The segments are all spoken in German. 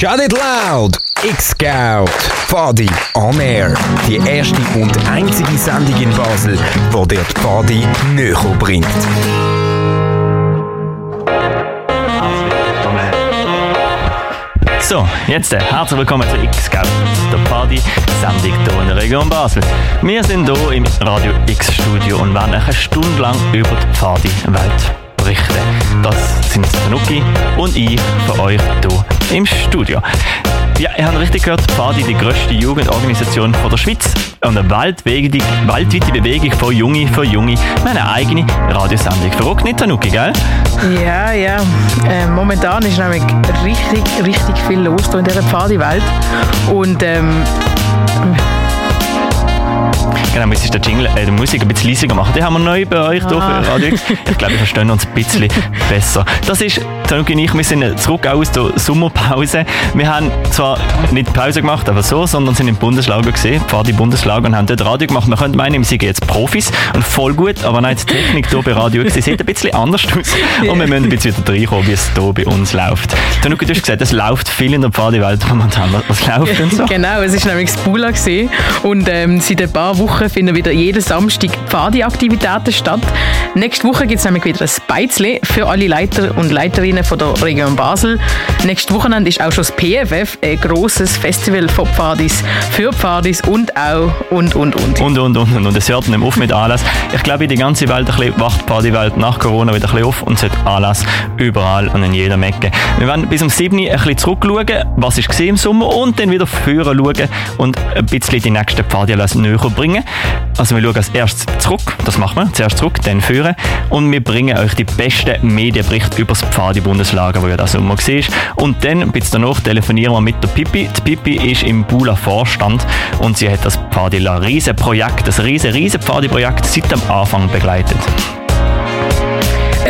Shut It Loud! X-Scout! Fadi on Air. Die erste und einzige Sendung in Basel, die dir die Fadi näher bringt. So, jetzt äh, herzlich willkommen zu X-Scout, der Party-Sendung hier in der Region Basel. Wir sind hier im Radio X-Studio und werden eine Stunde lang über die Party-Welt berichten. Das sind Tanuki und ich für euch hier im Studio. Ja, ihr habt richtig gehört, Fadi, die grösste Jugendorganisation von der Schweiz. Und eine weltweite, weltweite Bewegung von Junge für Junge. Wir haben eine eigene Radiosendung. Verrückt nicht, Tanuki, gell? Ja, ja. Äh, momentan ist nämlich richtig, richtig viel los in dieser Pfadi-Welt. Und ähm, Genau, müsstest den Jingle, äh, die Musik ein bisschen leiser machen. Die haben wir neu bei euch Ah. für Radio. Ich glaube, wir verstehen uns ein bisschen besser. Das ist, Tanuki und ich, wir sind zurück aus der Sommerpause. Wir haben zwar nicht Pause gemacht, aber so, sondern sind im Bundeslager gesehen, Pfadi Bundeslager und haben dort Radio gemacht. Man könnte meinen, wir sind jetzt Profis und voll gut, aber nein, die Technik hier bei Radio X, sieht ein bisschen anders aus. Und wir müssen ein bisschen wieder reinkommen, wie es hier bei uns läuft. Tanuki, du hast gesagt, es läuft viel in der Pfadi-Welt momentan. Was- läuft denn so? genau, es ist nämlich das gewesen. und ähm, seit ein paar Wochen finden wieder jeden Samstag Pfadi-Aktivitäten statt. Nächste Woche gibt es nämlich wieder ein Beizli für alle Leiter und Leiterinnen von der Region Basel. Nächstes Wochenende ist auch schon das PFF, ein grosses Festival von Pfadis, für Pfadis und auch und und und. Und, und, und, und, und. Es hört nicht auf mit Anlass. Ich glaube, die ganze Welt ein bisschen, wacht die Partywelt nach Corona wieder ein bisschen auf und es hat Anlass überall und in jeder Ecke. Wir werden bis um 7 Uhr ein bisschen zurückschauen, was ist im Sommer und dann wieder führen schauen und ein bisschen die nächsten Partyanlässe näher bringen. Also wir schauen als erstes zurück, das machen wir, zuerst zurück, dann führen und wir bringen euch die besten Medienberichte über das Pfadi-Bundeslager, wo ja das Sommer war. Und dann, ein bisschen danach, telefonieren wir mit der Pipi. Die Pipi ist im Bula Vorstand und sie hat das Pfadila riesen Projekt, das riesen, riesen Pfadi-Projekt seit am Anfang begleitet.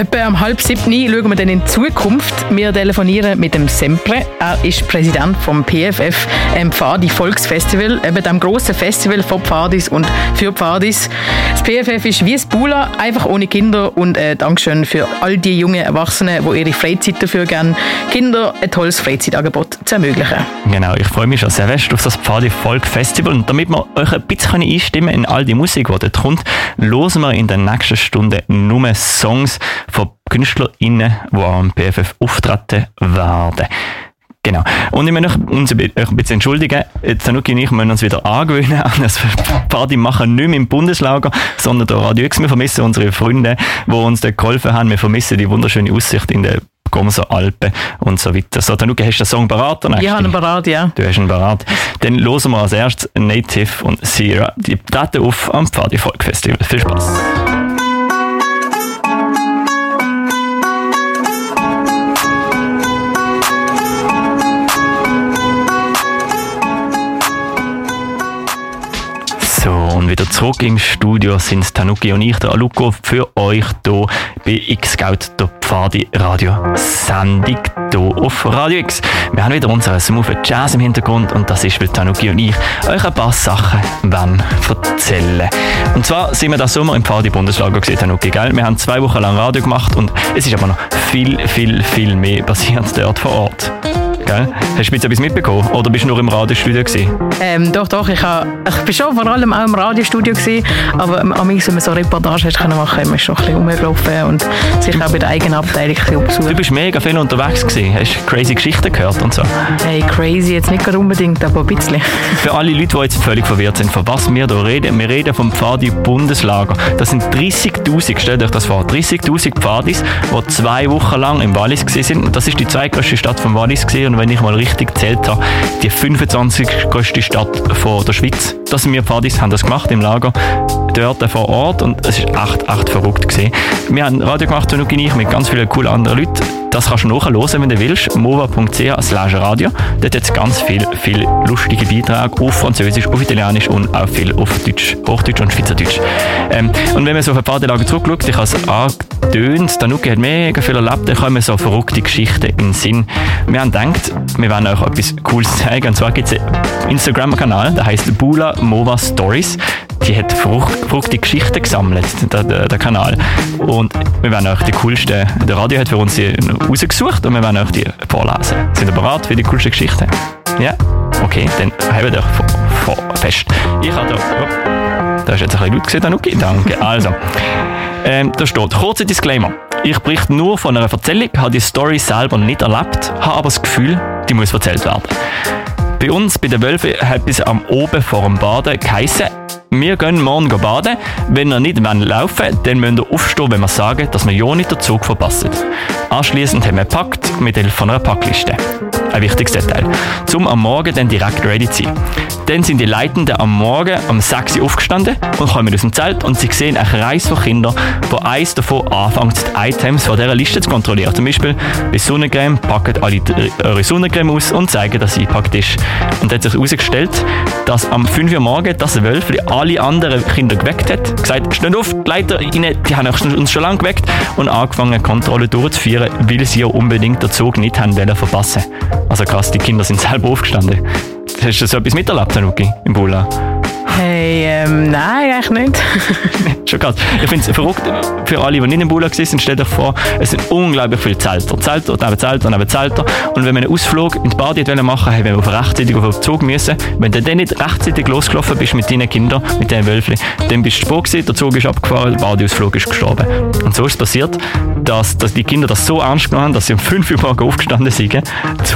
Etwa um halb sieben schauen wir dann in die Zukunft. Wir telefonieren mit dem Sempre. Er ist Präsident vom PFF ähm, Pfadi Volksfestival, eben dem grossen Festival von Pfadis und für Pfadis. Das PFF ist wie das Bula, einfach ohne Kinder und äh, Dankeschön für all die jungen Erwachsenen, die ihre Freizeit dafür geben, Kinder ein tolles Freizeitangebot zu ermöglichen. Genau, ich freue mich schon sehr fest auf das Pfadi Folk Festival und damit wir euch ein bisschen einstimmen in all die Musik, die dort kommt, hören wir in der nächsten Stunde nur Songs von KünstlerInnen, die am PFF auftreten werden. Genau. Und ich möchte uns ein bisschen entschuldigen. Tanuki und ich müssen uns wieder angewöhnen an das Party machen nicht mehr im Bundeslager, sondern der Radio X. Wir vermissen unsere Freunde, die uns dort geholfen haben. Wir vermissen die wunderschöne Aussicht in den Gomser Alpen und so weiter. So, Tanuki, hast du den Song parat? Ich habe einen Parat, ja. Du hast ihn parat. Dann hören wir als erstes Native und Sierra. Die treten auf am Pfadi Folk Festival. Viel Spaß. Und wieder zurück im Studio sind Tanuki und ich, der Aluko, für euch hier bei X-Scout, der Pfadi Radio Sendung hier auf Radio X. Wir haben wieder unseren smoothen Jazz im Hintergrund und das ist, weil Tanuki und ich euch ein paar Sachen wollen erzählen Und zwar sind wir das Sommer im Pfadi Bundeslager gesehen, Tanuki, gell? Wir haben zwei Wochen lang Radio gemacht und es ist aber noch viel, viel, viel mehr passiert dort vor Ort. Gell? Hast du jetzt etwas mitbekommen oder bist du nur im Radiostudio gewesen? Ähm, doch, doch, ich, ha, ich bin schon vor allem auch im Radiostudio gewesen, aber am Anfang, wenn man so Reportage hast können machen, man ist schon ein bisschen rumgelaufen und sich auch bei der eigenen Abteilung bisschen Du bist mega viel unterwegs gewesen, hast crazy Geschichten gehört und so. Hey, crazy, jetzt nicht unbedingt, aber ein bisschen. Für alle Leute, die jetzt völlig verwirrt sind, von was wir hier reden, wir reden vom Pfadi Bundeslager. Das sind 30'000, stellt euch das vor, 30'000 Pfadis, die zwei Wochen lang im Wallis. Und das ist die zweitgrößte Stadt vom Wallis gewesen. Und wenn ich mal richtig gezählt habe, die 25 größte Stadt von der Schweiz. Das sind wir Pfadis, haben das gemacht im Lager dort vor Ort und es ist echt, echt verrückt gewesen. Wir haben Radio gemacht, Tanuki und ich, mit ganz vielen coolen anderen Leuten. Das kannst du nachhören, wenn du willst. mova.ch slash radio. Dort hat es ganz viel, viel lustige Beiträge auf Französisch, auf Italienisch und auch viel auf Deutsch, Hochdeutsch und Schweizerdeutsch. Ähm, und wenn man so auf ein paar Tage zurückschaut, ich habe es angetönt, Tanuki hat mega viel erlebt, da kommen so verrückte Geschichten in den Sinn. Wir haben gedacht, wir wollen euch etwas Cooles zeigen. Und zwar gibt es einen Instagram-Kanal, der heißt Bula Mova Stories. die hat frucht, fruchtige Geschichten gesammelt, der, der, der, Kanal. Und wir werden euch die coolsten, der Radio hat für uns die rausgesucht und wir werden euch die vorlesen. Sind ihr bereit für die coolsten Geschichten? Ja? Okay, dann wir euch fest. Ich habe da... Oh, da ist jetzt ein bisschen laut Danuki. Danke. Also, ähm, da steht, kurzer Disclaimer. Ich berichte nur von einer Erzählung, habe die Story selber nicht erlebt, habe aber das Gefühl, die muss erzählt werden. Bei uns bei den Wölfen hat bis am Oben vor dem Baden geheissen, wir gehen morgen baden. Wenn ihr nicht laufen wollt, dann müsst ihr aufstehen, wenn wir sagen, dass wir ja nicht den Zug verpassen. Anschließend haben wir gepackt mit Hilfe einer Packliste. Ein wichtiges Detail. Zum am Morgen dann direkt ready zu sein. Dann sind die Leitenden am Morgen um 6 Uhr aufgestanden und kommen aus dem Zelt und sie sehen einen Kreis von Kindern, wo eins davon anfängt, die Items von dieser Liste zu kontrollieren. Zum Beispiel bei Sonnencreme packen alle eure Sonnencreme aus und zeigen, dass sie eingepackt ist. Und hat sich herausgestellt, dass am 5 Uhr morgen das Wölfli alle anderen Kinder geweckt hat. Gesagt, steht auf, die Leiter rein, die haben uns schon lange geweckt und angefangen, Kontrolle durchzuführen, weil sie ja unbedingt den Zug nicht haben verpassen. Also krass, die Kinder sind selber aufgestanden. Hast du so etwas miterlebt, Tanuki, im Bula? Hey, ähm, nein, eigentlich nicht. Schon krass. Ich finde es verrückt, für alle, die nicht im Bula waren, stellt euch vor, es sind unglaublich viele Zelter. Zelter, neben Zelter, neben Zelter. Und wenn wir einen Ausflug in die Badi machen haben wir auf rechtzeitig auf den Zug müssen. Wenn du dann nicht rechtzeitig losgelaufen bist mit deinen Kindern, mit deinen Wölfchen, dann bist du spät gewesen, der Zug ist abgefahren, der Badi-Ausflug ist gestorben. Und so ist es passiert, dass, dass die Kinder das so ernst genommen haben, dass sie um 5 Uhr morgens aufgestanden sind,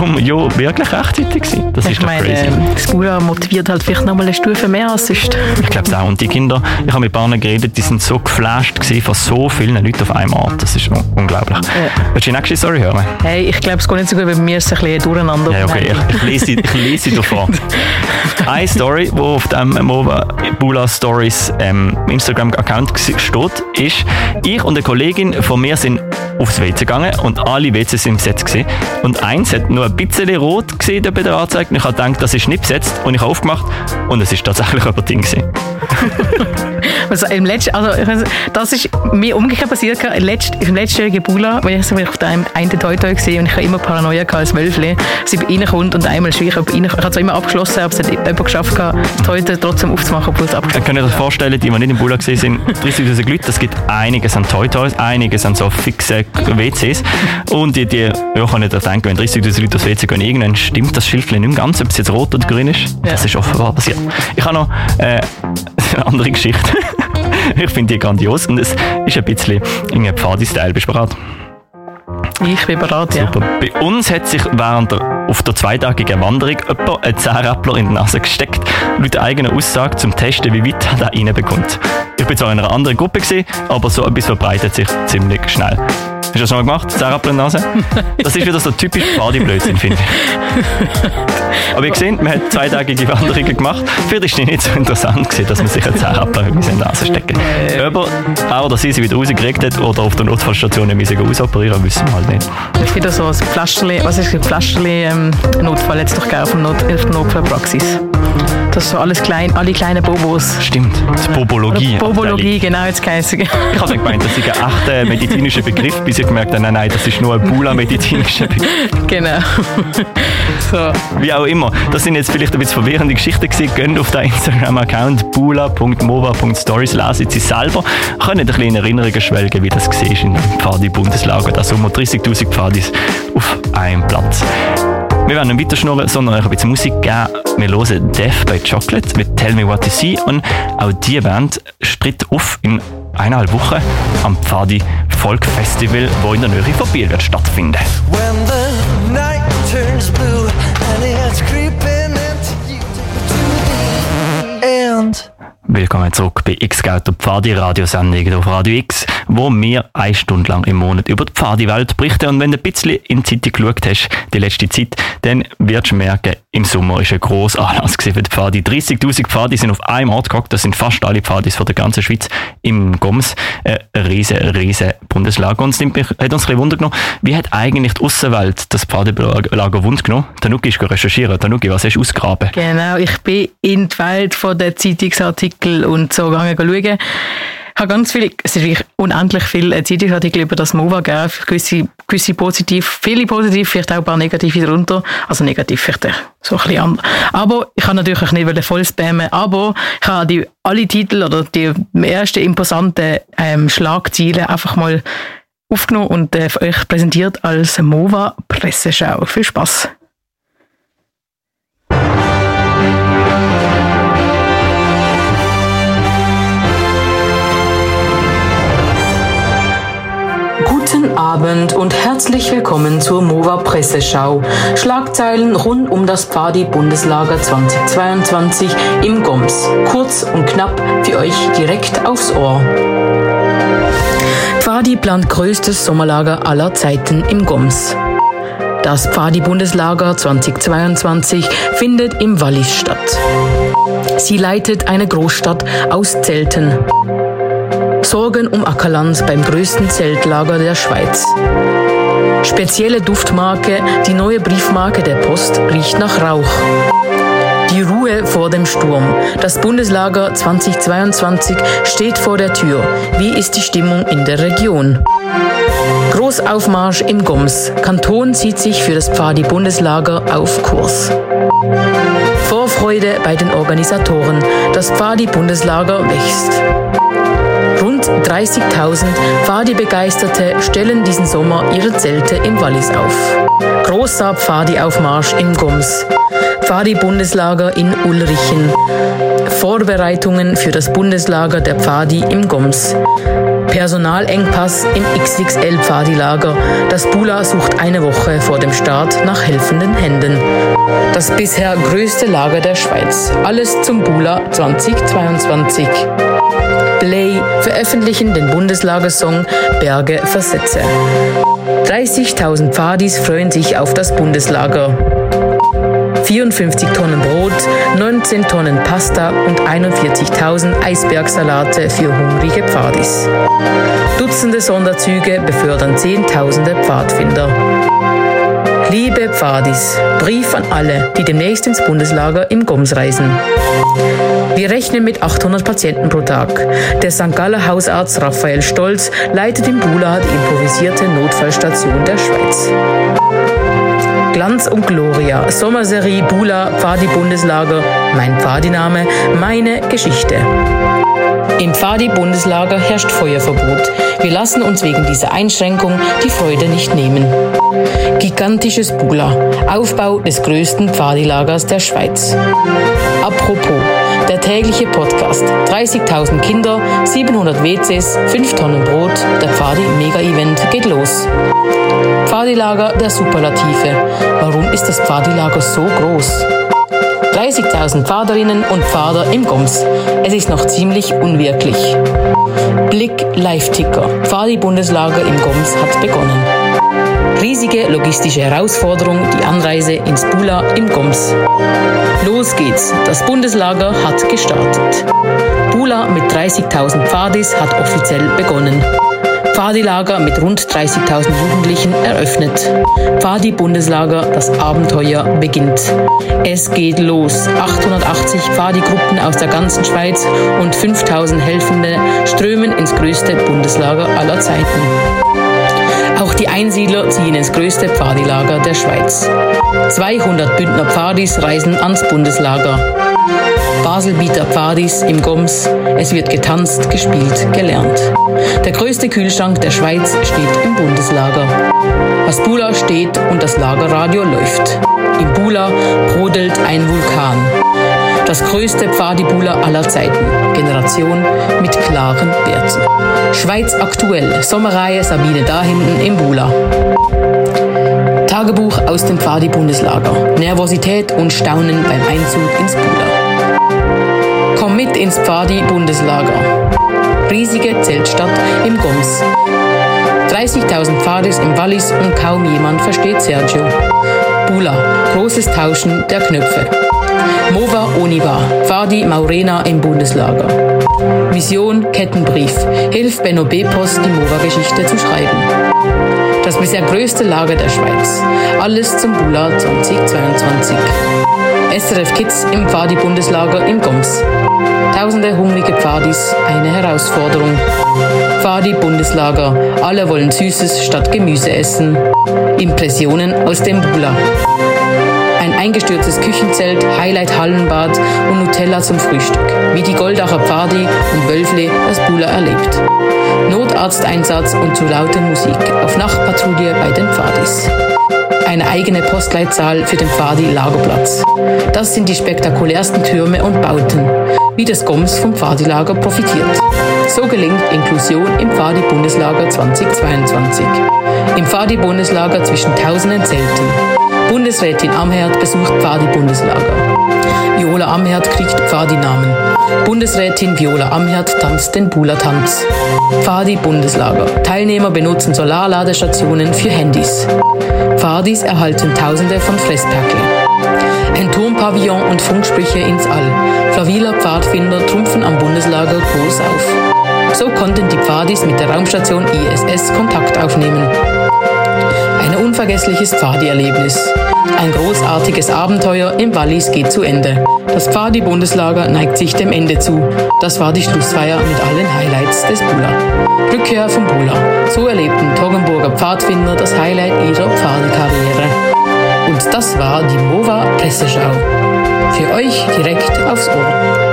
um ja wirklich rechtzeitig zu sein. Das ich ist doch meine, crazy. Das Bula motiviert halt vielleicht noch mal eine Stufe mehr als sonst. Ich glaube es auch. Und die Kinder, ich habe mit Bahnen geredet, die sind so geflasht von so vielen Leuten auf einmal. Das ist unglaublich. Ja. Willst du die nächste Story hören? Hey, ich glaube, es geht nicht so gut, weil ist es ein bisschen durcheinander. Ja, okay, ich, ich, lese, ich lese sie davor. Eine Story, die auf dem Mova Bula Stories ähm, Instagram-Account steht, ist, ich und eine Kollegin von mir sind aufs WC gegangen und alle WCs sind besetzt gewesen. Und eins hat nur ein bisschen rot gesehen bei der Anzeige und ich habe gedacht, das ist nicht besetzt und ich habe aufgemacht und es ist tatsächlich ein Ding also im letzten, also das ist mir umgekehrt passiert. Im letztjährigen Bula, weil ich auf dem einen Toi Toi gesehen und ich habe immer Paranoia als Wölfli, dass ich reinkommt und einmal schwierig, ob rein, ich habe zwar immer abgeschlossen, aber es hat jemand geschafft, das Toi trotzdem aufzumachen, obwohl es abgeschlossen Könnt ihr euch vorstellen, die, die nicht im Bula gesehen sind, 30'000 Leute, es gibt einiges an Toi Toys, einiges an so fixe WCs und die, die ja, kann ich da denken, wenn 30'000 Leute aufs WC gehen, irgendwann stimmt das Schildchen nicht mehr ganz, ob es jetzt rot oder grün ist. Ja. Das ist offenbar passiert. Ich habe noch äh, eine andere Geschichte. ich finde die grandios und es ist ein bisschen in einem Pfadi-Style. Bist du bereit? Ich bin bereit, ja. Super. Bei uns hat sich während der, auf der zweitagigen Wanderung jemand einen Zähräppler in die Nase gesteckt, laut eigener Aussage zum Testen, wie weit er reinbekommt. Ich bin zwar in einer anderen Gruppe, gewesen, aber so etwas verbreitet sich ziemlich schnell. Hast du das schon mal gemacht? Die Nase? Das ist wieder so typisch Partyblödsinn, finde ich. Aber ihr seht, man hat zweitägige Wanderungen gemacht. Vielleicht ist es nicht so interessant gewesen, dass man sich einen Zähräppler in die Nase stecken Aber auch, dass sie sie wieder rausgekriegt hat oder auf der Notfallstation müssen ausoperieren, wissen wir halt nicht. Es gibt so ein Pflasterli, was ist ein Pflasterli ähm, Notfall jetzt doch Not, auf der Notfallpraxis. Das so alles klein, alle kleinen Bobos. Stimmt, das Bobologie. Oder Bobologie, genau, jetzt geheißen. Ich habe gemeint, das ist ein echter medizinischer Begriff, bis ich gemerkt habe, nein, nein, das ist nur ein Bula-medizinischer Begriff. Genau. so. Wie auch immer. Das sind jetzt vielleicht ein bisschen verwirrende Geschichten gewesen. Geht auf den Instagram-Account bula.mova.stories, lesen Sie selber. Können ein bisschen in Erinnerungen schwelgen, wie das war in Pfadi-Bundeslager. Da Sommer 30'000 Pfadis auf einem Platz. Wir werden nicht weiter schnurren, sondern euch ein bisschen Musik geben. Wir hören Death by Chocolate mit Tell Me What You See und auch diese Band stritt auf in eineinhalb Wochen am Pfadi Folk Festival, wo in der Nähe von Biel wird stattfinden. When Willkommen zurück bei X-Geld, der Pfadi-Radiosendung auf Radio X, wo wir eine Stunde lang im Monat über die Pfadi-Welt berichten. Und wenn du ein bisschen in die Zeitung geschaut hast, die letzte Zeit, dann wirst du merken, im Sommer ist ein grosser Anlass für die Pfadi. 30'000 Pfadi sind auf einem Ort gehockt, das sind fast alle Pfadis von der ganzen Schweiz im Goms. Ein riesen, riesen Bundeslager. Und es hat uns ein bisschen Wunder genommen, wie hat eigentlich die Aussenwelt das Pfadi-Lager Wund genommen? Tanuki ist recherchieren. Tanuki, was hast du ausgegraben? Genau, ich bin in die Welt von der Zeitungsartikel und so gegangen schauen. habe ganz viele, es ist unendlich viele Zeitungsartikel über das MOVA gegeben, gewisse, gewisse positiv, viele positiv, vielleicht auch ein paar negative darunter. Also negativ vielleicht so ein bisschen anders. Aber ich kann natürlich nicht voll spammen, aber ich habe die, alle Titel oder die ersten imposanten ähm, Schlagziele einfach mal aufgenommen und äh, euch präsentiert als MOVA Presseschau. Viel Spaß! Abend und herzlich willkommen zur MOVA Presseschau. Schlagzeilen rund um das Pfadi Bundeslager 2022 im GOMS. Kurz und knapp für euch direkt aufs Ohr. Pfadi plant größtes Sommerlager aller Zeiten im GOMS. Das Pfadi-Bundeslager 2022 findet im Wallis statt. Sie leitet eine Großstadt aus Zelten. Sorgen um Ackerland beim größten Zeltlager der Schweiz. Spezielle Duftmarke, die neue Briefmarke der Post riecht nach Rauch. Die Ruhe vor dem Sturm. Das Bundeslager 2022 steht vor der Tür. Wie ist die Stimmung in der Region? Großaufmarsch im Goms. Kanton zieht sich für das Pfadi-Bundeslager auf Kurs. Vorfreude bei den Organisatoren. Das Pfadi-Bundeslager wächst. Rund 30.000 Pfadi-Begeisterte stellen diesen Sommer ihre Zelte im Wallis auf. Großer Pfadi-Aufmarsch im Goms. Pfadi-Bundeslager in Ulrichen. Vorbereitungen für das Bundeslager der Pfadi im Goms. Personalengpass im XXL Pfadi-Lager. Das Bula sucht eine Woche vor dem Start nach helfenden Händen. Das bisher größte Lager der Schweiz. Alles zum Bula 2022. Play veröffentlichen den Bundeslagersong Berge Versetze. 30.000 Pfadis freuen sich auf das Bundeslager. 54 Tonnen Brot, 19 Tonnen Pasta und 41.000 Eisbergsalate für hungrige Pfadis. Dutzende Sonderzüge befördern Zehntausende Pfadfinder. Liebe Pfadis, Brief an alle, die demnächst ins Bundeslager im Goms reisen. Wir rechnen mit 800 Patienten pro Tag. Der St. Galler Hausarzt Raphael Stolz leitet im Bula die improvisierte Notfallstation der Schweiz. Glanz und Gloria, Sommerserie Bula, Pfadi-Bundeslager, mein Pfadiname, meine Geschichte. Im Pfadi-Bundeslager herrscht Feuerverbot. Wir lassen uns wegen dieser Einschränkung die Freude nicht nehmen. Gigantisches Bula, Aufbau des größten Pfadilagers der Schweiz. Apropos, der tägliche Podcast. 30.000 Kinder, 700 WCs, 5 Tonnen Brot. Der Pfadi-Mega-Event geht los. Pfadilager der Superlative. Warum ist das Pfadilager so groß? 30.000 Pfaderinnen und Pfader im Goms. Es ist noch ziemlich unwirklich. Blick Live-Ticker. Pfadi-Bundeslager im Goms hat begonnen. Riesige logistische Herausforderung, die Anreise ins Bula im Goms. Los geht's, das Bundeslager hat gestartet. Bula mit 30.000 Pfadis hat offiziell begonnen. Pfadi-Lager mit rund 30.000 Jugendlichen eröffnet. Pfadi-Bundeslager, das Abenteuer beginnt. Es geht los. 880 Pfadi-Gruppen aus der ganzen Schweiz und 5.000 Helfende strömen ins größte Bundeslager aller Zeiten. Auch die Einsiedler ziehen ins größte Pfadilager der Schweiz. 200 Bündner Pfadis reisen ans Bundeslager. Baselbieter Pfadis im Goms. Es wird getanzt, gespielt, gelernt. Der größte Kühlschrank der Schweiz steht im Bundeslager. Das Bula steht und das Lagerradio läuft. Im Bula brodelt ein Vulkan. Das größte Pfadibula aller Zeiten. Generation mit klaren Werten. Schweiz aktuell. Sommerreihe Sabine Dahinten im Bula. Tagebuch aus dem Pfadi-Bundeslager. Nervosität und Staunen beim Einzug ins Bula. Komm mit ins Pfadi-Bundeslager. Riesige Zeltstadt im Goms. 30.000 Pfadis im Wallis und kaum jemand versteht Sergio. Bula, großes Tauschen der Knöpfe. Mova Oniva, Fadi Maurena im Bundeslager. Vision Kettenbrief, hilf Benno Bepos, die Mova-Geschichte zu schreiben. Das bisher größte Lager der Schweiz. Alles zum Bula 2022. SRF Kids im Fadi-Bundeslager im Goms. Tausende hungrige Pfadis, eine Herausforderung. Pfadi-Bundeslager, alle wollen Süßes statt Gemüse essen. Impressionen aus dem Bula. Ein eingestürztes Küchenzelt, Highlight-Hallenbad und Nutella zum Frühstück. Wie die Goldacher Pfadi und Wölfle das Bula erlebt. Notarzteinsatz und zu laute Musik auf Nachtpatrouille bei den Pfadis eine eigene Postleitzahl für den Pfadi Lagerplatz. Das sind die spektakulärsten Türme und Bauten, wie das GOMS vom Pfadi-Lager profitiert. So gelingt Inklusion im Pfadi-Bundeslager 2022. Im Pfadi-Bundeslager zwischen tausenden Zelten. Bundesrätin Amherd besucht Pfadi-Bundeslager. Viola Amherd kriegt Pfadi-Namen. Bundesrätin Viola Amherd tanzt den Bula-Tanz. Pfadi-Bundeslager. Teilnehmer benutzen Solarladestationen für Handys. Pfadis erhalten Tausende von Fressperkle. Ein Turmpavillon und Funksprüche ins All. Flaviler Pfadfinder trumpfen am Bundeslager groß auf. So konnten die Pfadis mit der Raumstation ISS Kontakt aufnehmen. Unvergessliches Pfadi-Erlebnis. Ein großartiges Abenteuer im Wallis geht zu Ende. Das Pfadi-Bundeslager neigt sich dem Ende zu. Das war die Schlussfeier mit allen Highlights des Bula. Rückkehr vom Bula. So erlebten Toggenburger Pfadfinder das Highlight ihrer Pfadekarriere. Und das war die MOVA Presseschau. Für euch direkt aufs Ohr.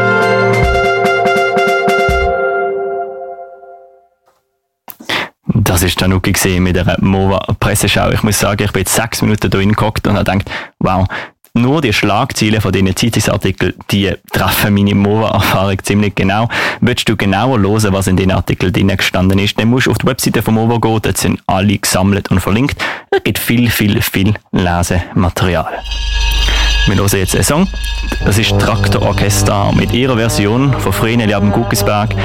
Das ist Tanuki gesehen mit der Mova-Presseschau. Ich muss sagen, ich bin jetzt sechs Minuten da geguckt und habe gedacht, wow, nur die Schlagziele von diesen Zeitungsartikeln, die treffen meine Mova-Erfahrung ziemlich genau. Willst du genauer hören, was in den Artikeln drin gestanden ist, dann musst du auf die Webseite von Mova gehen, dort sind alle gesammelt und verlinkt. Es gibt viel, viel, viel Lesematerial. Wir hören jetzt einen Song. Das ist Traktororchester mit ihrer Version von Vreneli ab dem Guckisberg.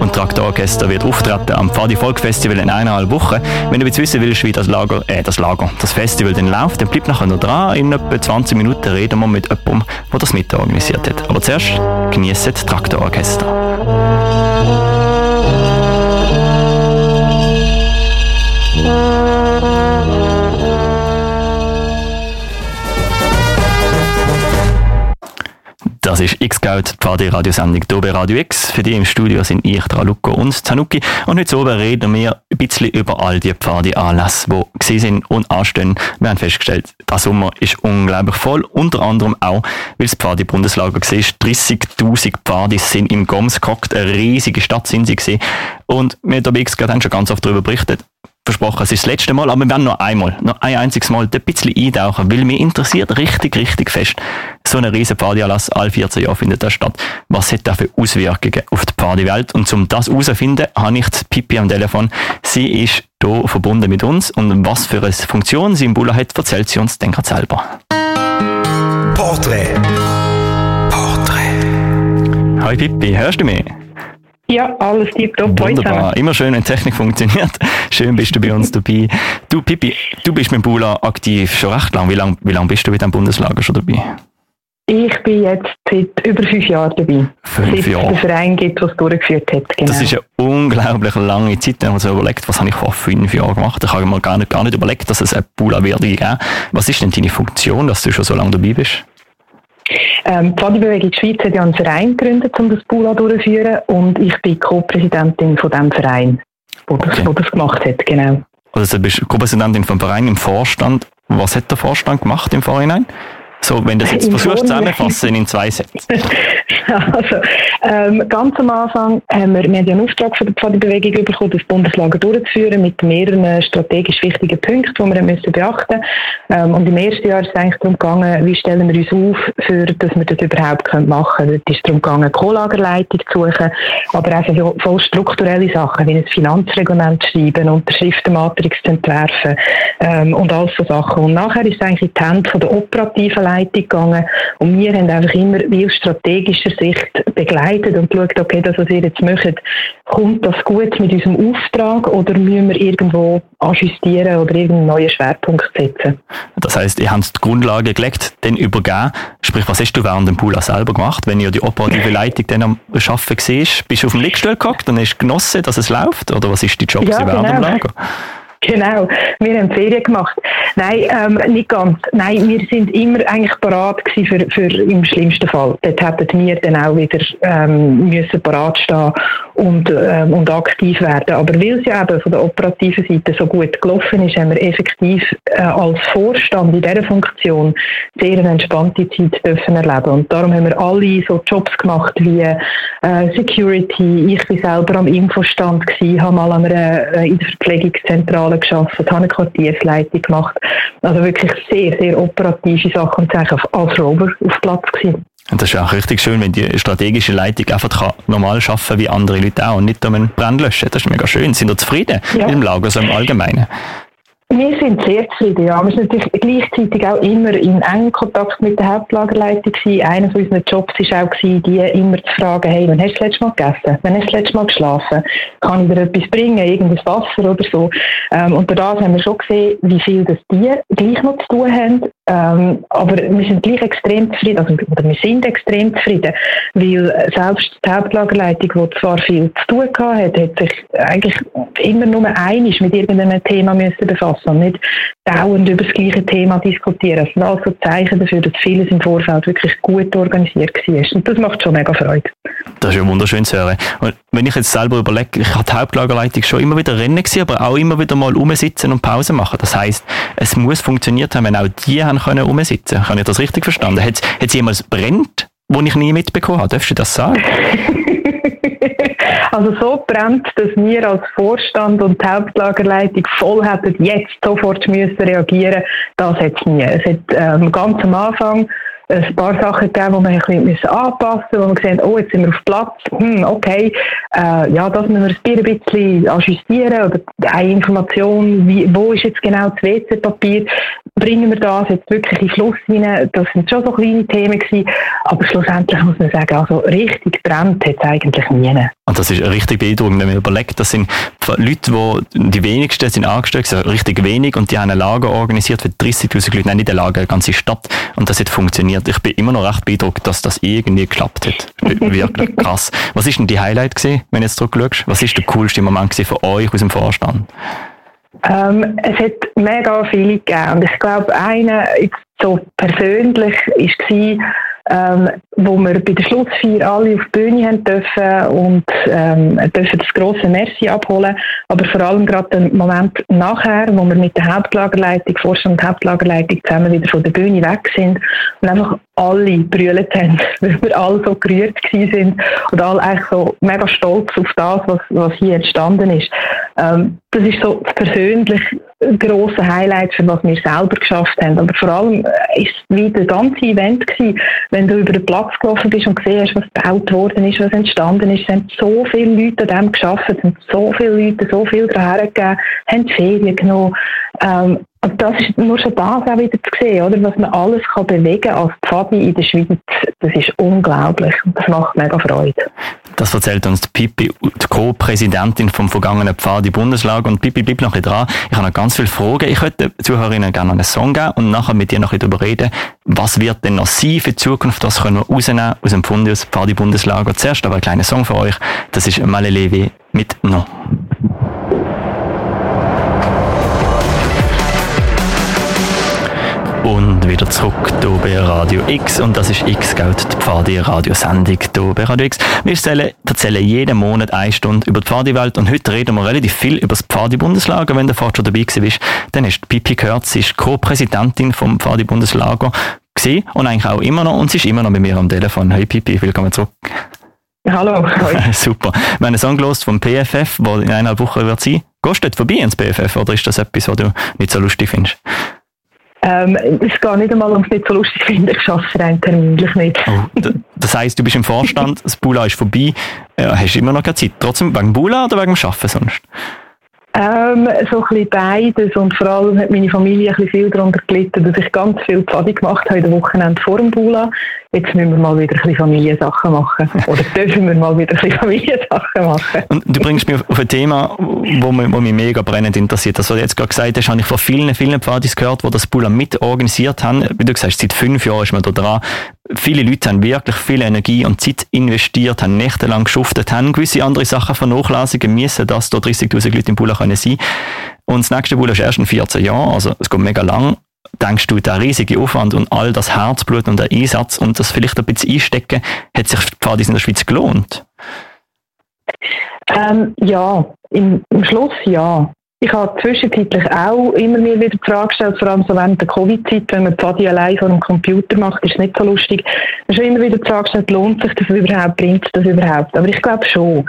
Und Traktororchester wird auftreten am Pfadi Folk Festival in eineinhalb Wochen. Wenn du jetzt wissen willst, wie das Lager, äh, das Lager, das Festival dann läuft, dann bleib nachher noch dran. In etwa 20 Minuten reden wir mit jemandem, der das mitorganisiert hat. Aber zuerst genießt Traktororchester. Das ist X-Geld, die Pfadi-Radiosendung hier bei Radio X. Für die im Studio sind ich, Traluco und Zanuki. Und heute oben reden wir ein bisschen über all die Pfadi-Anlässe, die gewesen sind und anstehen. Wir haben festgestellt, der Sommer ist unglaublich voll. Unter anderem auch, weil das Pfadi-Bundeslager war. 30.000 Pfadis sind im Goms gehockt. Eine riesige Stadt sind sie gewesen. Und wir haben X-Geld schon ganz oft darüber berichtet versprochen, es ist das letzte Mal, aber wir werden noch einmal, noch ein einziges Mal ein bisschen eintauchen, weil mich interessiert richtig, richtig fest, so eine riesen Partyanlass, alle 14 Jahre findet das statt. Was hat das für Auswirkungen auf die Partywelt? Und um das herauszufinden, habe ich die Pipi am Telefon. Sie ist hier verbunden mit uns und was für eine Funktion sie im Bulla hat, erzählt sie uns dann gerade selber. Porträt. Porträt. Hi Pipi, hörst du mich? Ja, alles tipptopp. Wunderbar. Immer schön, wenn Technik funktioniert. Schön bist du bei uns dabei. Du, Pipi, du bist mit Bula aktiv schon recht lang. Wie lange wie lang bist du mit dem Bundeslager schon dabei? Ich bin jetzt seit über fünf Jahren dabei. Fünf seit Jahre. der Verein gibt, was durchgeführt hat. Genau. Das ist eine unglaublich lange Zeit. Wenn man so überlegt, was habe ich vor fünf Jahren gemacht? Ich habe mir gar nicht, gar nicht überlegt, dass es eine Bula wird. Was ist denn deine Funktion, dass du schon so lange dabei bist? Ähm, die Pfadibewegung Schweiz hat ja einen Verein gegründet, um das Pula durchzuführen und ich bin Co-Präsidentin von diesem Verein, der das, okay. das gemacht hat, genau. Also du bist Co-Präsidentin vom Verein im Vorstand. Was hat der Vorstand gemacht im Vorhinein? So, wenn du das jetzt versuchst zusammenfassen in zwei Sätzen. also, ähm, ganz am Anfang haben wir, wir haben ja einen Auftrag von der Pfadebewegung bekommen, das Bundeslager durchzuführen mit mehreren strategisch wichtigen Punkten, die wir müssen beachten müssen. Ähm, und im ersten Jahr ist es eigentlich darum gegangen, wie stellen wir uns auf, für, dass wir das überhaupt machen können. Es ist darum gegangen, Co-Lagerleitung zu suchen, aber auch so voll strukturelle Sachen, wie ein Finanzreglement schreiben, Unterschriftenmatrix zu entwerfen ähm, und all so Sachen. Und nachher ist es eigentlich die Hände von der operativen Leitung Leitung gegangen. Und wir haben einfach immer wie aus strategischer Sicht begleitet und geschaut, okay, das, was ihr jetzt macht, kommt das gut mit unserem Auftrag oder müssen wir irgendwo ajustieren oder irgendeinen neuen Schwerpunkt setzen? Das heisst, ihr habt die Grundlage gelegt, dann übergeben. Sprich, was hast du während dem Pool selber gemacht, wenn ihr die operative Leitung dann am Arbeiten siehst? Bist du auf dem Liegstuhl gehockt und hast genossen, dass es läuft? Oder was ist die Job ja, während genau. dem Lager? Genau, wir haben Ferien gemacht. Nein, ähm, nicht ganz. Nein, wir sind immer eigentlich parat für, für im schlimmsten Fall. Dort hätten wir dann auch wieder ähm, müssen parat stehen und, ähm, und aktiv werden. Aber weil es ja eben von der operativen Seite so gut gelaufen ist, haben wir effektiv äh, als Vorstand in dieser Funktion sehr eine entspannte Zeit dürfen erleben. Und darum haben wir alle so Jobs gemacht wie äh, Security. Ich bin selber am Infostand gewesen, habe mal an einer, äh, in der Verpflegungszentrale geschafft, habe eine Quartiersleitung gemacht. Also wirklich sehr, sehr operative Sachen und als Rover auf Platz gewesen. Und das ist auch richtig schön, wenn die strategische Leitung einfach normal arbeiten wie andere Leute auch und nicht um einen Brand löschen. Das ist mega schön. Sind ihr zufrieden ja. mit dem Lager so im Allgemeinen? Wir sind sehr zufrieden, ja. Wir sind natürlich gleichzeitig auch immer in engem Kontakt mit der Hauptlagerleitung gewesen. Einer von unseren Jobs war auch gewesen, die immer zu fragen, hey, wann hast du das letzte Mal gegessen? Wann hast du das letzte Mal geschlafen? Kann ich dir etwas bringen? Irgendein Wasser oder so? Ähm, und dadurch haben wir schon gesehen, wie viel das die gleich noch zu tun haben. Ähm, aber wir sind gleich extrem zufrieden, also, oder wir sind extrem zufrieden, weil selbst die Hauptlagerleitung, die zwar viel zu tun hatte, hat sich eigentlich immer nur einig mit irgendeinem Thema müssen befassen und nicht dauernd über das gleiche Thema diskutieren. Das sind also Zeichen dafür, dass vieles im Vorfeld wirklich gut organisiert war. Und das macht schon mega Freude. Das ist ja wunderschön zu hören. Und wenn ich jetzt selber überlege, ich habe die Hauptlagerleitung schon immer wieder Rennen gewesen, aber auch immer wieder mal rumsitzen und Pause machen. Das heisst, es muss funktioniert haben, wenn auch die haben können rumsitzen. Habe ich das richtig verstanden? Hat es jemals brennt, wo ich nie mitbekommen habe? Darfst du das sagen? Also so brennt, dass wir als Vorstand und die Hauptlagerleitung voll hätten jetzt sofort müssen reagieren das hat es nie. Es hat ähm, ganz am Anfang ein paar Sachen gegeben, die wir ein bisschen anpassen müssen, wo wir gesehen oh, jetzt sind wir auf Platz, hm, okay, äh, ja, das müssen wir ein bisschen ajustieren oder eine Information, wie, wo ist jetzt genau das WC-Papier, bringen wir das jetzt wirklich in Fluss hinein, das sind schon so kleine Themen gewesen, aber schlussendlich muss man sagen, also richtig brennt hat es eigentlich nie. Und das ist richtig beeindruckend, wenn man überlegt, das sind Leute, die, die wenigsten sind angestellt, also richtig wenig, und die haben ein Lager organisiert für 30'000 Leute, nein, nicht ein Lager, eine ganze Stadt, und das hat funktioniert. Ich bin immer noch recht beeindruckt, dass das irgendwie geklappt hat. Wirklich krass. Was ist denn die Highlight gewesen, wenn du jetzt zurückschaust? Was ist der coolste Moment für euch aus dem Vorstand? Ähm, es hat mega viele gegeben. Und ich glaube, einer so persönlich war, ähm, wo wir bei der Schlussfeier alle auf die Bühne haben dürfen und ähm, dürfen das grosse Merci abholen. Aber vor allem gerade den Moment nachher, wo wir mit der Hauptlagerleitung, Vorstand und Hauptlagerleitung zusammen wieder von der Bühne weg sind und einfach alle brüllt haben, weil wir alle so gerührt sind und alle eigentlich so mega stolz auf das, was, was hier entstanden ist. Ähm, das ist so persönlich grosse Highlight, für was wir selber geschafft haben. Aber vor allem äh, ist es wie das ganze Event gewesen, wenn du über den Platz gelaufen bist und gesehen hast, was gebaut worden ist, was entstanden ist. Es haben so viele Leute an dem geschafft, es haben so viele Leute so viel daher gegeben, haben Ferien genommen. Ähm, und das ist nur schon das auch wieder zu sehen, oder? Was man alles kann bewegen als Pfadi in der Schweiz. Das ist unglaublich und das macht mega Freude. Das erzählt uns die Pippi, die Co-Präsidentin vom vergangenen Pfadi Bundeslag. Und Pippi, bleib noch ein bisschen dran. Ich habe noch ganz viele Fragen. Ich den Zuhörerinnen gerne einen Song geben und nachher mit dir noch ein bisschen darüber reden, was wird denn noch sein für die Zukunft? Was können wir rausnehmen aus dem Fundus Pfadi Bundeslager? Zuerst aber ein kleiner Song für euch. Das ist Malelevi mit No. Und wieder zurück hier bei Radio X. Und das ist X, Geld, die Pfadi-Radiosendung hier bei Radio X. Wir erzählen, erzählen jeden Monat eine Stunde über die Pfadi-Welt. Und heute reden wir relativ viel über das Pfadi-Bundeslager. Wenn du vorher schon dabei bist, dann hast du Pipi gehört. Sie ist Co-Präsidentin vom Pfadi-Bundeslager und eigentlich auch immer noch. Und sie ist immer noch bei mir am Telefon. Hey Pipi, willkommen zurück. Hallo. Super. Wir haben einen Song gelost vom PFF, der in eineinhalb Wochen wird sein. Gehst du dort vorbei ins PFF oder ist das etwas, was du nicht so lustig findest? Ähm, es geht nicht einmal ums nicht so lustig finden, ich schaffe rein terminlich nicht. Oh, das heisst, du bist im Vorstand, das Bula ist vorbei, ja, hast immer noch keine Zeit. Trotzdem wegen Bula oder wegen dem Arbeiten sonst? Ähm, so ein bisschen beides und vor allem hat meine Familie ein bisschen viel darunter gelitten, dass ich ganz viel Pfadi gemacht habe in den Wochenende vor dem Bula. Jetzt müssen wir mal wieder ein bisschen Familiensachen machen. Oder dürfen wir mal wieder ein bisschen Familiensachen machen. Und du bringst mich auf ein Thema, wo mich, wo mich mega brennend interessiert. Das, was du jetzt gerade gesagt hast, habe ich von vielen, vielen Pfadis gehört, die das Bula mit organisiert haben. Wie du gesagt hast, seit fünf Jahren ist man da dran. viele Leute haben wirklich viel Energie und Zeit investiert, haben nächtelang geschuftet, haben gewisse andere Sachen vernachlässigen müssen, dass da 30.000 Leute im Bulla können sein. Und das nächste Bulla ist erst in 14 Jahren, also es geht mega lang. Denkst du, der riesige Aufwand und all das Herzblut und der Einsatz und das vielleicht ein bisschen einstecken, hat sich die Pfadis in der Schweiz gelohnt? Ähm, ja, im, im Schluss ja. Ich habe zwischenzeitlich auch immer mir wieder die Frage gestellt, vor allem so während der Covid-Zeit, wenn man Pfadi allein vor dem Computer macht, ist es nicht so lustig. Ich habe immer wieder die Frage gestellt, lohnt sich das überhaupt, bringt das überhaupt? Aber ich glaube schon.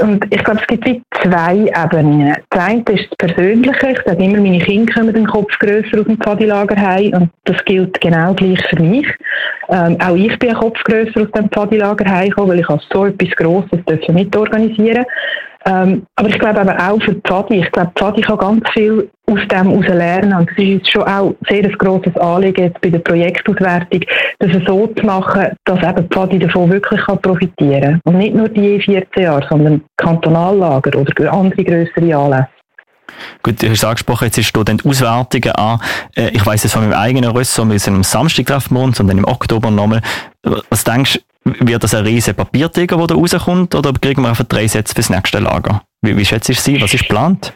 Und ich glaube, es gibt zwei Ebenen. Das eine ist das Persönliche. Ich sage immer, meine Kinder kommen den Kopf grösser aus dem Pfadilager heim und das gilt genau gleich für mich. Ähm, auch ich bin ein Kopf grösser aus dem Pfadilager heimgekommen, weil ich so etwas Grosses mitorganisieren durfte. Ähm, aber ich glaube aber auch für Pfadi, ich glaube, Pfadi kann ganz viel aus dem heraus lernen. Und es ist jetzt schon auch sehr ein grosses Anliegen jetzt bei der Projektauswertung, das so zu machen, dass eben Pfadi davon wirklich kann profitieren kann. Und nicht nur die 14 Jahre, sondern Kantonallager oder andere grössere Anlässe. Gut, du hast angesprochen, jetzt ist da Auswertungen an. Äh, ich weiss es von meinem eigenen Ressort, wir sind am Samstag und dann im Oktober nochmal. Was denkst du, wird das ein riesiger Papiertiger, der da rauskommt, oder kriegen wir einfach drei Sätze fürs nächste Lager? Wie, wie schätzt Sie? Was ist geplant?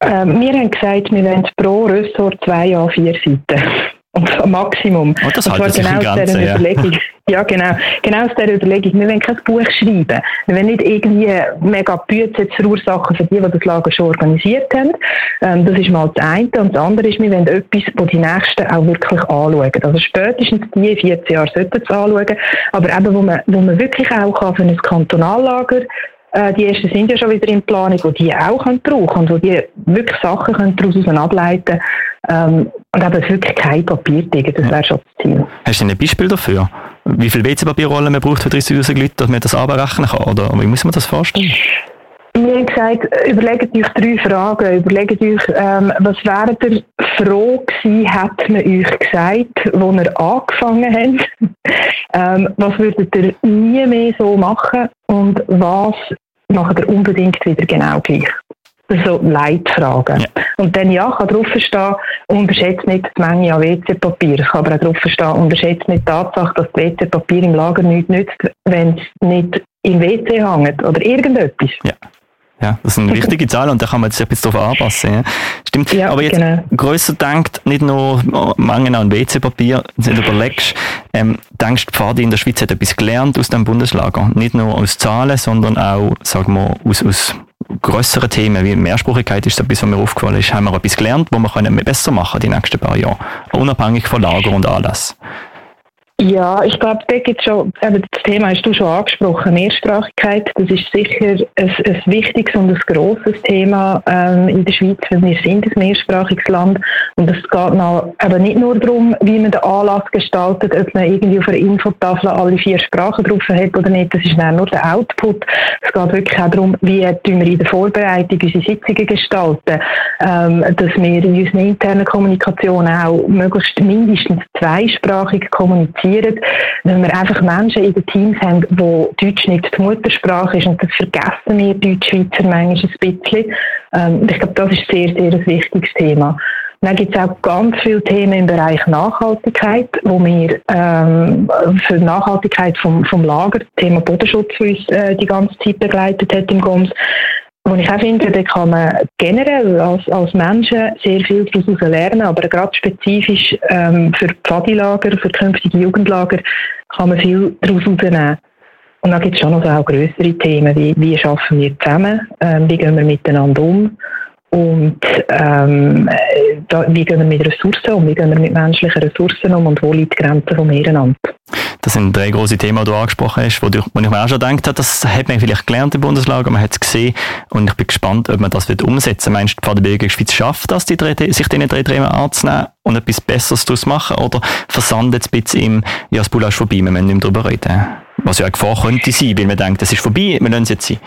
Ähm, wir haben gesagt, wir wollen pro Ressort zwei A4 Seiten. Und zwar Maximum. Oh, das und zwar genau aus dieser ja. Überlegung. Ja, genau. Genau aus dieser Überlegung. Wir wollen kein Buch schreiben. Wir wollen nicht irgendwie mega Budget verursachen für die, die das Lager schon organisiert haben. Ähm, das ist mal das eine. Und das andere ist, wir wollen etwas, wo die Nächsten auch wirklich anschauen. Also spätestens die 14 Jahre sollten es anschauen. Aber eben, wo man, wo man wirklich auch kann für ein Kantonallager äh, die ersten sind ja schon wieder in Planung, die die auch können brauchen und wo die wirklich Sachen können daraus ableiten ähm, und eben wirklich kein Papiertiger, das wäre schon das Ziel. Hast du ein Beispiel dafür? Wie viele WC-Papierrollen man braucht für 30'000 Leute, dass man das abrechnen kann? Oder wie muss man das vorstellen? Wir haben gesagt, überlegt euch drei Fragen. Überlegt euch, ähm, was wäre ihr froh gewesen, hätte man euch gesagt, wo ihr angefangen habt? ähm, was würdet ihr nie mehr so machen? Und was macht ihr unbedingt wieder genau gleich? so Leitfragen. Ja. Und dann ja, kann drauf stehen, unterschätzt nicht die Menge an WC-Papier. Es kann aber auch drauf stehen, unterschätzt nicht die Tatsache, dass das WC-Papier im Lager nichts nützt, wenn es nicht im WC hängt oder irgendetwas. Ja. Ja, das sind wichtige Zahlen und da kann man jetzt ein bisschen darauf anpassen. Ja. Stimmt. Ja, aber jetzt genau. grösser denkt, nicht nur Mangel an WC-Papier, wenn du überlegst, ähm, denkst du, Pfadi in der Schweiz hat etwas gelernt aus dem Bundeslager. Nicht nur aus Zahlen, sondern auch, sagen wir, aus, aus grösseren Themen wie Mehrsprachigkeit ist etwas, was mir aufgefallen ist, haben wir etwas gelernt, wo wir können besser machen die nächsten paar Jahre. Unabhängig von Lager und Anlass. Ja, ich glaube, da gibt schon, eben das Thema hast du schon angesprochen, Mehrsprachigkeit, das ist sicher ein, ein wichtiges und ein grosses Thema ähm, in der Schweiz, weil wir sind ein mehrsprachiges Land. Und es geht noch, eben nicht nur darum, wie man den Anlass gestaltet, ob man irgendwie auf einer Infotafel alle vier Sprachen drauf hat oder nicht, das ist dann nur der Output. Es geht wirklich auch darum, wie wir in der Vorbereitung unsere Sitzungen gestalten, ähm, dass wir in unserer internen Kommunikation auch möglichst mindestens zweisprachig kommunizieren passiert, wenn wir einfach Menschen in den Teams haben, wo Deutsch nicht die Muttersprache ist und das vergessen wir Deutschschweizer manchmal ein bisschen. Ähm, ich glaube, das ist sehr, sehr ein wichtiges Thema. Dann gibt es auch ganz viele Themen im Bereich Nachhaltigkeit, wo wir ähm, für Nachhaltigkeit vom, vom Lager, das Thema Bodenschutz, uns äh, die ganze Zeit begleitet hat im GOMS, und ich auch finde, da kann man generell als, als Menschen sehr viel daraus lernen, aber gerade spezifisch ähm, für Pfadilager, für künftige Jugendlager kann man viel daraus herausnehmen. Und dann gibt es schon noch auch größere Themen, wie, wie schaffen wir zusammen, ähm, wie gehen wir miteinander um? Und ähm, da, wie gehen wir mit Ressourcen um, wie gehen wir mit menschlichen Ressourcen um? Und wo liegt die Grenze vom Ehrenamt. Das sind drei große Themen, die du angesprochen hast, wo, wo ich mir auch schon gedacht habe, das hat man vielleicht gelernt im Bundeslager, man hat es gesehen und ich bin gespannt, ob man das wird umsetzen. Meinst du, die Pfadenbewegung Schweiz schafft das, die drei, sich diese drei Themen anzunehmen und etwas Besseres daraus machen oder versandet es ein bisschen im, ja, das ist vorbei, wir müssen nicht mehr darüber reden. Was ja eine Gefahr könnte sein, weil man denkt, das ist vorbei, wir lassen es jetzt sein.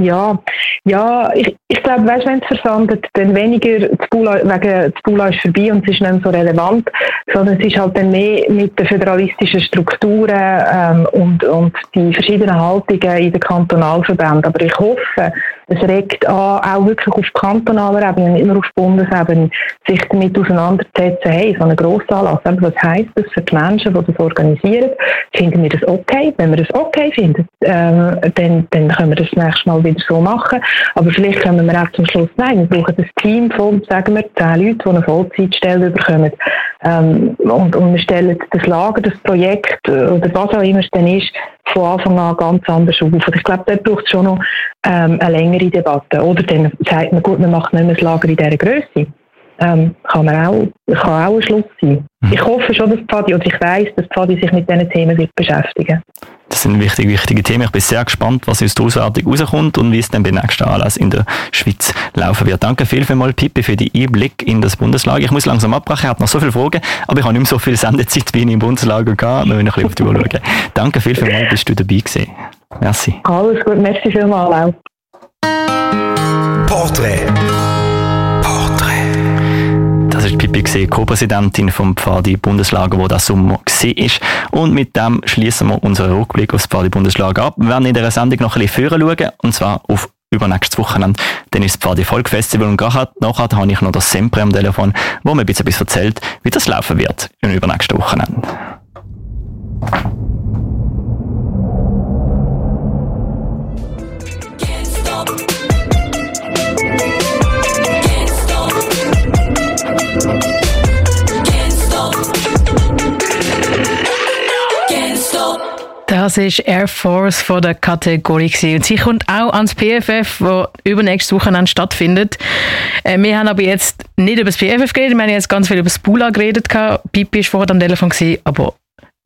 Ja, ja, ich, ich glaube, weißt, wenn es versandet, dann weniger das Bula, wegen das Bula ist vorbei und es ist nicht mehr so relevant, sondern es ist halt dann mehr mit den föderalistischen Strukturen ähm, und, und die verschiedenen Haltungen in den Kantonalverbänden. Aber ich hoffe, es regt an, auch wirklich auf kantonaler Ebene, nicht nur auf Bundesebene, sich damit auseinanderzusetzen, hey, so ein Grossanlass, was heisst das für die Menschen, die das organisieren? Finden wir das okay? Wenn wir das okay finden, äh, dann, dann können wir das nächste Mal wieder so machen. Aber vielleicht können wir auch zum Schluss, nein, wir brauchen ein Team von, sagen wir, zehn Leuten, die eine Vollzeitstelle bekommen. Ähm, und, und wir stellen das Lager, das Projekt äh, oder was auch immer es dann ist, von Anfang an ganz anders auf. Und ich glaube, dort braucht es schon noch ähm, eine längere Debatte. Oder dann sagt man, gut, man macht nicht mehr das Lager in dieser Größe. Ähm, kann, man auch, kann auch ein Schluss sein. Mhm. Ich hoffe schon, dass Pfadi, oder ich weiß, dass Pfadi sich mit diesen Themen wird beschäftigen Das sind wichtige, wichtige Themen. Ich bin sehr gespannt, was aus der Auswertung rauskommt und wie es dann beim nächsten Anlass in der Schweiz laufen wird. Danke viel, vielmals, Pippi, für den Einblick in das Bundeslager. Ich muss langsam abbrechen, ich habe noch so viele Fragen, aber ich habe nicht mehr so viel Sendezeit, wie ich im Bundeslager gehabt. Wir müssen ein bisschen auf die Uhr schauen. Danke viel, vielmals, bist du dabei gewesen. Merci. Alles gut, merci vielmals auch. Porträt ist Pippi gesehen, Co-Präsidentin vom Pfadi Bundeslager, wo das Sommer war. Und mit dem schließen wir unseren Rückblick aufs Pfadi Bundeslager ab. Wir werden in der Sendung noch ein bisschen führen schauen, und zwar auf übernächstes Wochenende. Dann ist das Pfadi Volk Festival und nachher, nachher habe ich noch das Sempre am Telefon, wo mir ein bisschen erzählt, wie das laufen wird im übernächsten Wochenende. Das ist Air Force von der Kategorie gewesen. und sie kommt auch ans PFF, wo übernächstes Wochenende stattfindet. Äh, wir haben aber jetzt nicht über das PFF geredet, wir haben jetzt ganz viel über das Bula geredet. Pipi war vorher am Telefon, gewesen, aber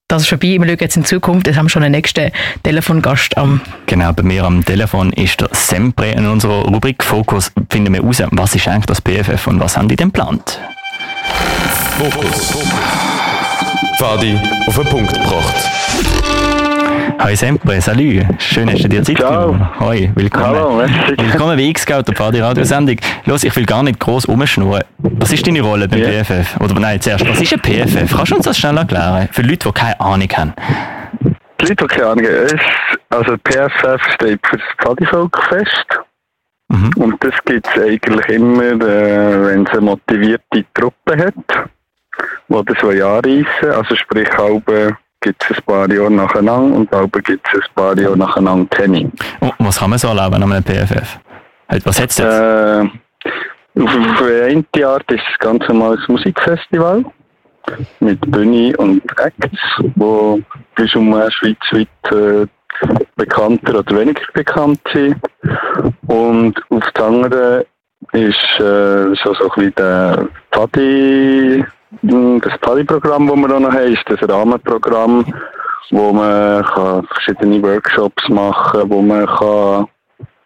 das ist vorbei. Wir schauen jetzt in Zukunft. Wir haben schon einen nächsten Telefongast am. Genau, bei mir am Telefon ist der Sempre. In unserer Rubrik Fokus finden wir heraus, was ist eigentlich das PFF und was haben die denn geplant? Fokus. Fadi auf den Punkt gebracht. Hi sempre, salut. Schön, hast du dir Zeit Ciao. Hoi, willkommen. Hallo, merci. Willkommen bei X-Scout, der Pfadi Radiosendung. Los, ich will gar nicht groß umschnurren. Was ist deine Rolle beim Ja. PFF? Oder nein, zuerst, was ist ein PFF? Kannst du uns das schnell erklären? Für Leute, die keine Ahnung haben. Die Leute, die keine Ahnung haben, also PFF steht für das Pfadivolkfest. Mhm. Und das gibt es eigentlich immer, äh, wenn es eine motivierte Truppe hat, die das Jahr reissen. Also sprich, halbe gibt es ein paar Jahre nacheinander und halbe gibt es ein paar Jahre nacheinander Training. Und was kann man so erleben an einem PFF? Halt, Was hat's jetzt? Äh, auf, auf eine Art ist das ganz normales Musikfestival mit Bühne und Acts, wo bis um schweizweit äh, bekannter oder weniger bekannt sind. Und auf der anderen ist äh, so, so ein bisschen der Pfadi, das Pfadi-Programm, das wir auch noch haben, ist das Rahmenprogramm, wo man kann verschiedene Workshops machen kann, wo man kann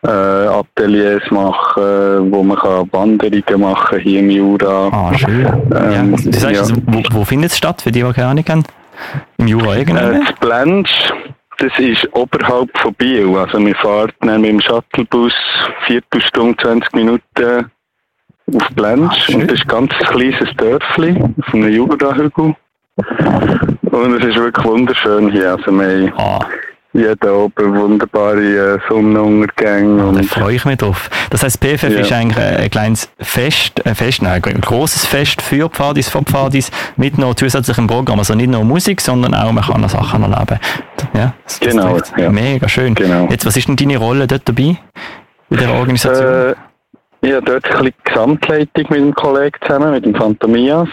äh, Ateliers machen, wo man kann Wanderungen machen hier im Jura. Ah, schön. ähm, ja. Du sagst, ja. also, wo, wo findet es statt, für die, die keine Ahnung haben? Im Jura Äh, irgendwann? das Blench, das ist oberhalb von Biel. Also wir fahren dann mit dem Shuttlebus Viertelstunde, 20 Minuten auf Blench. Ah, und das ist ein ganz kleines Dörfli auf einem Jura-Hügel. Und es ist wirklich wunderschön hier. Also wir Ah, jeden oben wunderbare äh, Sonnenuntergänge. da Und freue ich mich drauf. Das heisst, PFF Ja. ist eigentlich ein, ein kleines Fest, ein Fest, nein, ein grosses Fest für Pfadis, von Pfadis, mit noch zusätzlichem Programm. Also nicht nur Musik, sondern auch, man kann noch Sachen erleben. Ja, das, Genau, ja. Mega schön. Genau. Jetzt, was ist denn deine Rolle dort dabei? In der Organisation? Äh, ich habe dort ein bisschen Gesamtleitung mit dem Kollegen zusammen, mit dem Phantomias.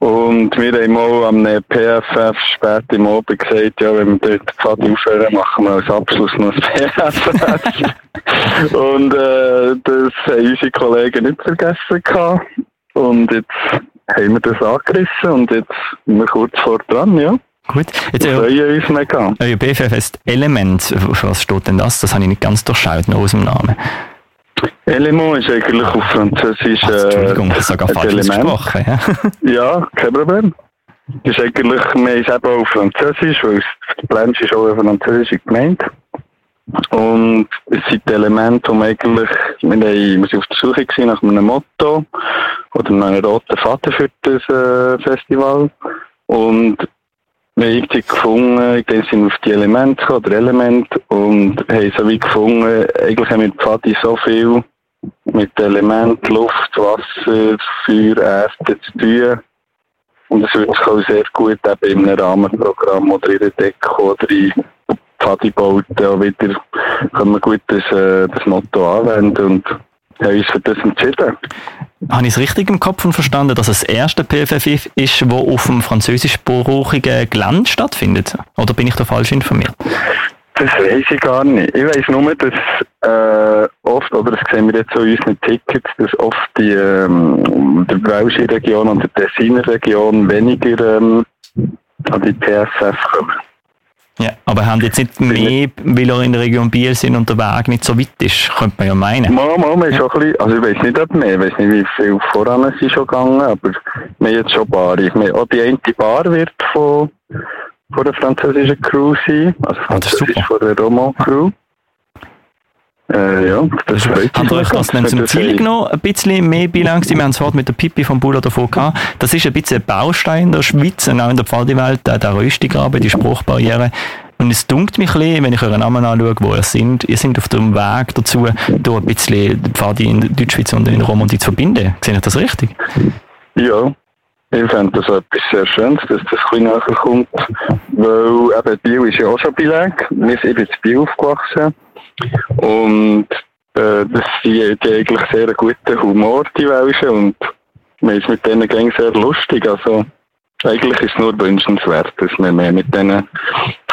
Und wir haben auch am PFF spät im Abend gesagt, ja, wenn wir dort die Pfadi aufhören, machen wir als Abschluss noch das PFF. Und äh, das haben unsere Kollegen nicht vergessen gehabt. Und jetzt haben wir das angerissen und jetzt sind wir kurz vor dran, ja. Gut. Jetzt, Wir euer, freuen uns mega. euer BFF ist Element. Was steht denn das? Das habe ich nicht ganz durchschaut, noch aus dem Namen. Element ist eigentlich auf Französisch Ach, Entschuldigung, äh, das ist ausgesprochen. Ja. Ja, kein Problem. Das ist eigentlich, wir es eben auf Französisch, weil es- Blanche ist auch eine französische Gemeinde. Und es sind die Elemente, die man eigentlich, wir, wir sind auf der Suche gewesen nach einem Motto oder einem roten Faden für das äh, Festival. Und wir haben irgendwie gefunden, denke, sind auf die Elemente gekommen, oder Elemente, und haben so wie gefunden, eigentlich haben wir Pfadi so viel mit Elementen, Luft, Wasser, Feuer, Erde zu tun. Und es würde sich auch sehr gut eben in einem Rahmenprogramm oder in der Decke oder in Pfadibauten auch wieder, können wir gut das, äh, das Motto anwenden und haben uns für das entschieden. Habe ich es richtig im Kopf und verstanden, dass es das erste PFF ist, das auf dem französischsprachigen Gelände stattfindet? Oder bin ich da falsch informiert? Das weiß ich gar nicht. Ich weiß nur, dass äh, oft, oder das sehen wir jetzt so in unseren Tickets, dass oft die ähm, der Brauschi-Region und der Tessiner Region weniger ähm, an die PSF kommen. Ja, aber haben jetzt nicht mehr, weil er in der Region Biel sind und der Weg nicht so weit ist, könnte man ja meinen. Mal, mal, ist auch ein bisschen, also ich weiß nicht, ob mehr, ich weiß nicht, wie viel voran sie schon gegangen, aber wir haben jetzt schon Bar. Auch die eine Bar wird von, von der französischen Crew sein, also Ah, französisch von der Roman Crew. Äh, ja, das freut Habt ihr euch das dann zum Ziel genommen, ein bisschen mehr Bilanz? Wir haben es vorhin mit der Pipi vom Buller davon gehabt. Das ist ein bisschen ein Baustein in der Schweiz und auch in der Pfadiwelt, der, Röstigraben, die Spruchbarriere. Und es dunkt mich ein bisschen, wenn ich euren Namen anschaue, wo ihr seid. Ihr seid auf dem Weg dazu, da ein bisschen die Pfadi in der Deutschschweiz und in Romandie zu verbinden. Sehe ich das richtig? Ja, ich fände das etwas sehr Schönes, dass das ein bisschen näher kommt, weil eben Bio ist ja auch schon Beleg. Wir sind in Bio aufgewachsen und äh, das die eigentlich sehr guten Humor, die Welschen, und man ist mit denen gang sehr lustig, also eigentlich ist es nur wünschenswert, dass man mehr mit denen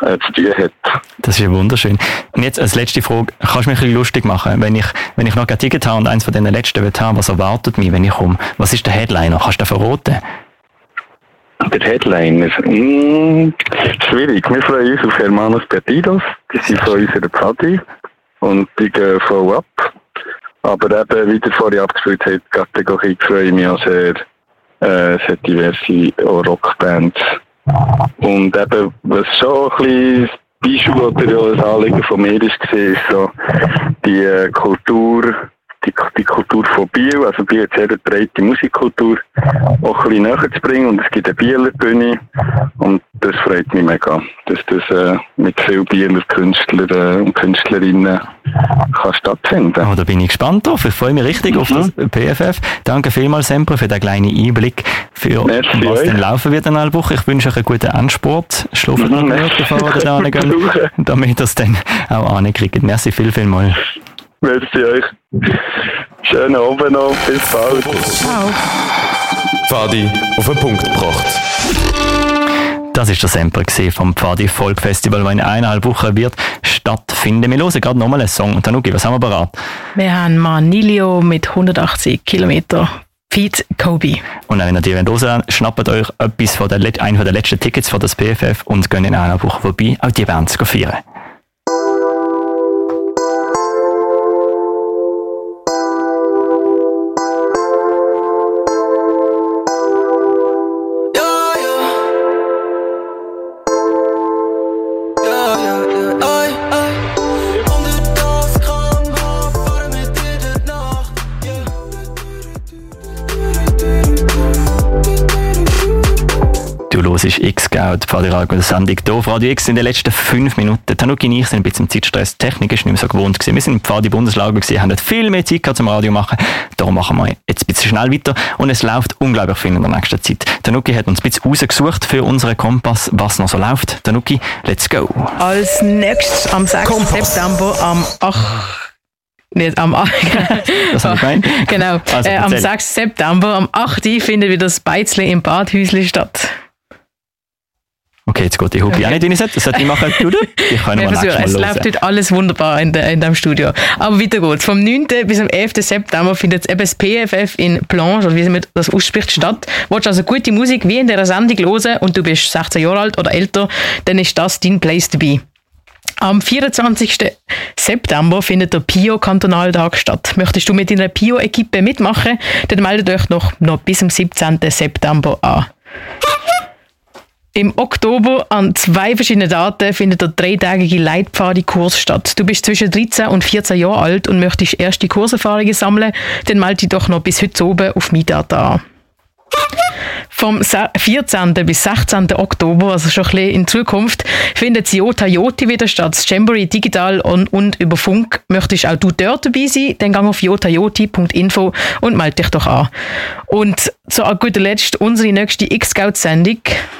äh, zu tun hat. Das ist ja wunderschön. Und jetzt als letzte Frage, kannst du mich ein lustig machen, wenn ich, wenn ich noch ein Ticket habe und eins von diesen letzten will haben, was erwartet mich, wenn ich komme? Was ist der Headliner? Kannst du den verraten? Der Headliner, mm, schwierig. Wir freuen uns auf Hermanos Perdidos, die sind von unserer Party und die gehen voll ab. Aber eben, wie der vorhin abgespielt hat, die Kategorie freue ich mich auch sehr, äh, sehr diverse auch Rockbands. Und eben, was schon ein bisschen Beispiel oder das Anliegen von mir ist, ist so die äh, Kultur, die, die Kultur von Biel, also Biel hat sehr eine breite Musikkultur, auch ein bisschen näher zu bringen und es gibt eine Bieler Bühne und das freut mich mega, dass das äh, mit vielen Bieler Künstlern äh, und Künstlerinnen kann stattfinden. Oh, da bin ich gespannt drauf. Ich freue mich richtig auf das PFF. Danke vielmals, Semper, für den kleinen Einblick, für Merci was euch. denn laufen wird in einer Woche. Ich wünsche euch einen guten Endsport. Schlafen Mhm, merci. bevor ihr da damit ihr es dann auch ankriegt. Merci viel, viel mal. Merci euch. Schönen Abend noch, bis bald. Fadi auf den Punkt gebracht. Das ist der Sample vom Pfadi Folk Festival, das in eineinhalb Wochen wird stattfinden. Wir hören gerade nochmal einen Song. Tanuki, was haben wir bereit? Wir haben Manilio mit 180 Kilometer. Pete Kobe. Und wenn ihr die hören wollt, schnappt euch etwas von der, einen von der letzten Tickets für das PFF und geht in einer Woche vorbei. Auch die es feiern. X-Scout, Pfadi Radio, der Sendung hier auf Radio X in den letzten fünf Minuten. Tanuki und ich sind ein bisschen im Zeitstress. Die Technik ist nicht mehr so gewohnt gewesen. Wir sind im Pfadi Bundeslager gewesen, haben viel mehr Zeit gehabt zum Radio machen. Darum machen wir jetzt ein bisschen schnell weiter. Und es läuft unglaublich viel in der nächsten Zeit. Tanuki hat uns ein bisschen rausgesucht für unseren Kompass, was noch so läuft. Tanuki, let's go. Als nächstes am 6. September am 8. Nicht am 8. Das habe ich gemeint. genau. Also, äh, am erzähl. 6. September am 8. findet wieder das Beizli im Badhäusli statt. Okay, jetzt geht die Hupi auch nicht Set. Das sollte ich machen, du? Ich kann Wir mal versuchen, nächstes es läuft heute alles wunderbar in, de, in dem Studio. Aber weiter geht's. Vom 9. bis am 11. September findet eben das PFF in Planche, oder wie man das ausspricht, statt. Willst du also gute Musik wie in dieser Sendung hören und du bist 16 Jahre alt oder älter, dann ist das dein Place to be. Am 24. September findet der Pio-Kantonaltag statt. Möchtest du mit deiner Pio-Equipe mitmachen? Dann meldet euch noch, noch bis zum 17. September an. Im Oktober an zwei verschiedenen Daten findet der dreitägige Leitpfadi-Kurs statt. Du bist zwischen 13 und 14 Jahre alt und möchtest erste Kurserfahrungen sammeln, dann melde dich doch noch bis heute oben auf MyData an. Vom 14. bis 16. Oktober, also schon ein bisschen in Zukunft, findet das Joti wieder statt. Das digital und, und über Funk. Möchtest auch du dort dabei sein, dann gang auf jotajoti.info und melde dich doch an. Und zu guter Letzt, unsere nächste X-Scout-Sendung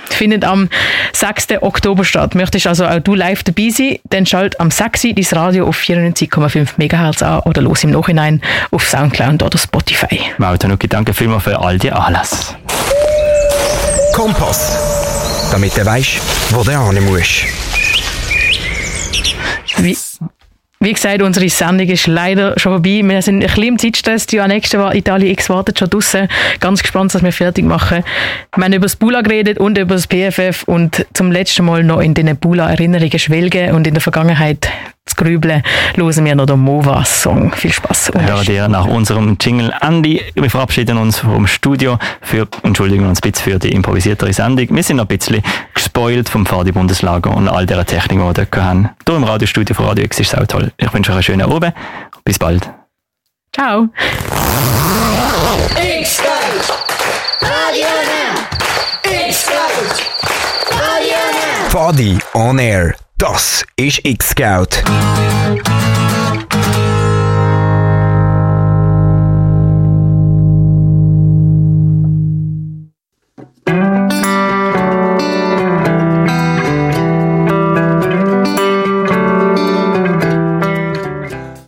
findet am 6. Oktober statt. Möchtest also auch du live dabei sein, dann schalt am 6. dein Radio auf 94,5 MHz an oder los im Nachhinein auf Soundcloud oder Spotify. Wow, Tanuki, danke vielmals für all die Anlass. Kompass. Damit du weißt, wo du hin musst. Wie, wie gesagt, unsere Sendung ist leider schon vorbei. Wir sind ein bisschen im Zeitstress. Die nächste Italien X wartet schon draussen. Ganz gespannt, was wir fertig machen. Wir haben über das Bula geredet und über das PFF und zum letzten Mal noch in den Bula-Erinnerungen schwelgen und in der Vergangenheit zu grübeln, hören wir noch den Mova-Song. Viel Spaß. Hören dir nach unserem Jingle Andy. Wir verabschieden uns vom Studio. Für, entschuldigen uns ein bisschen für die improvisiertere Sendung. Wir sind noch ein bisschen gespoilt vom Fadi Bundeslager und all dieser Technik, die wir dort haben. Hier im Radiostudio von Radio X ist es auch toll. Ich wünsche euch einen schönen Abend. Bis bald. Ciao. X-Scout, Radio Now. Body on Air. Das ist X-Scout.